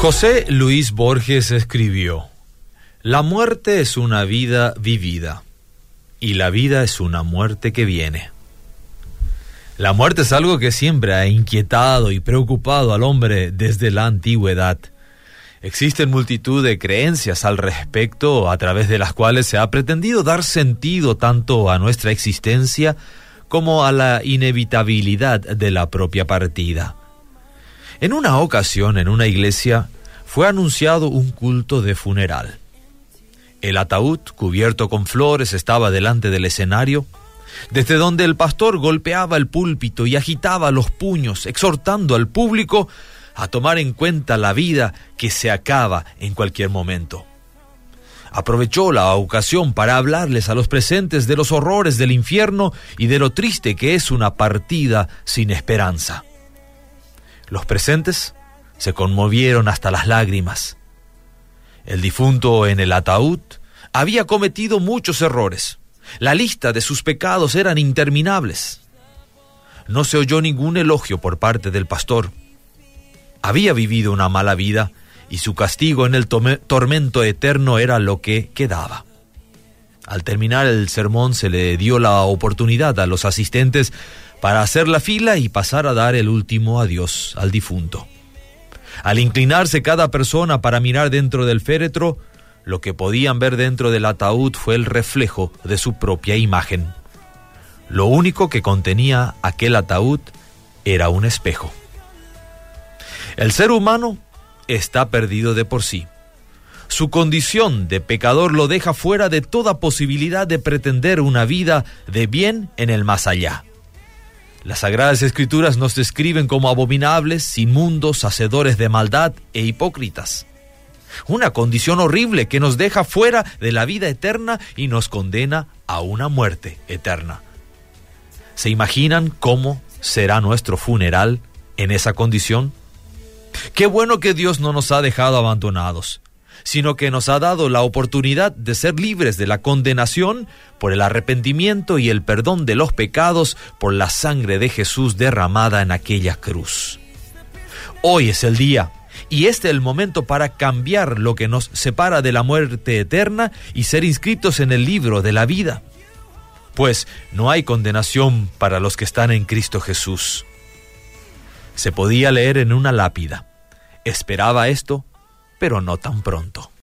José Luis Borges escribió, La muerte es una vida vivida y la vida es una muerte que viene. La muerte es algo que siempre ha inquietado y preocupado al hombre desde la antigüedad. Existen multitud de creencias al respecto a través de las cuales se ha pretendido dar sentido tanto a nuestra existencia como a la inevitabilidad de la propia partida. En una ocasión, en una iglesia, fue anunciado un culto de funeral. El ataúd, cubierto con flores, estaba delante del escenario, desde donde el pastor golpeaba el púlpito y agitaba los puños, exhortando al público a tomar en cuenta la vida que se acaba en cualquier momento. Aprovechó la ocasión para hablarles a los presentes de los horrores del infierno y de lo triste que es una partida sin esperanza. Los presentes se conmovieron hasta las lágrimas. El difunto en el ataúd había cometido muchos errores. La lista de sus pecados eran interminables. No se oyó ningún elogio por parte del pastor. Había vivido una mala vida y su castigo en el tormento eterno era lo que quedaba. Al terminar el sermón se le dio la oportunidad a los asistentes para hacer la fila y pasar a dar el último adiós al difunto. Al inclinarse cada persona para mirar dentro del féretro, lo que podían ver dentro del ataúd fue el reflejo de su propia imagen. Lo único que contenía aquel ataúd era un espejo. El ser humano está perdido de por sí. Su condición de pecador lo deja fuera de toda posibilidad de pretender una vida de bien en el más allá. Las sagradas escrituras nos describen como abominables, inmundos, hacedores de maldad e hipócritas. Una condición horrible que nos deja fuera de la vida eterna y nos condena a una muerte eterna. ¿Se imaginan cómo será nuestro funeral en esa condición? Qué bueno que Dios no nos ha dejado abandonados sino que nos ha dado la oportunidad de ser libres de la condenación por el arrepentimiento y el perdón de los pecados por la sangre de Jesús derramada en aquella cruz. Hoy es el día y este es el momento para cambiar lo que nos separa de la muerte eterna y ser inscritos en el libro de la vida. Pues no hay condenación para los que están en Cristo Jesús. Se podía leer en una lápida. Esperaba esto pero no tan pronto.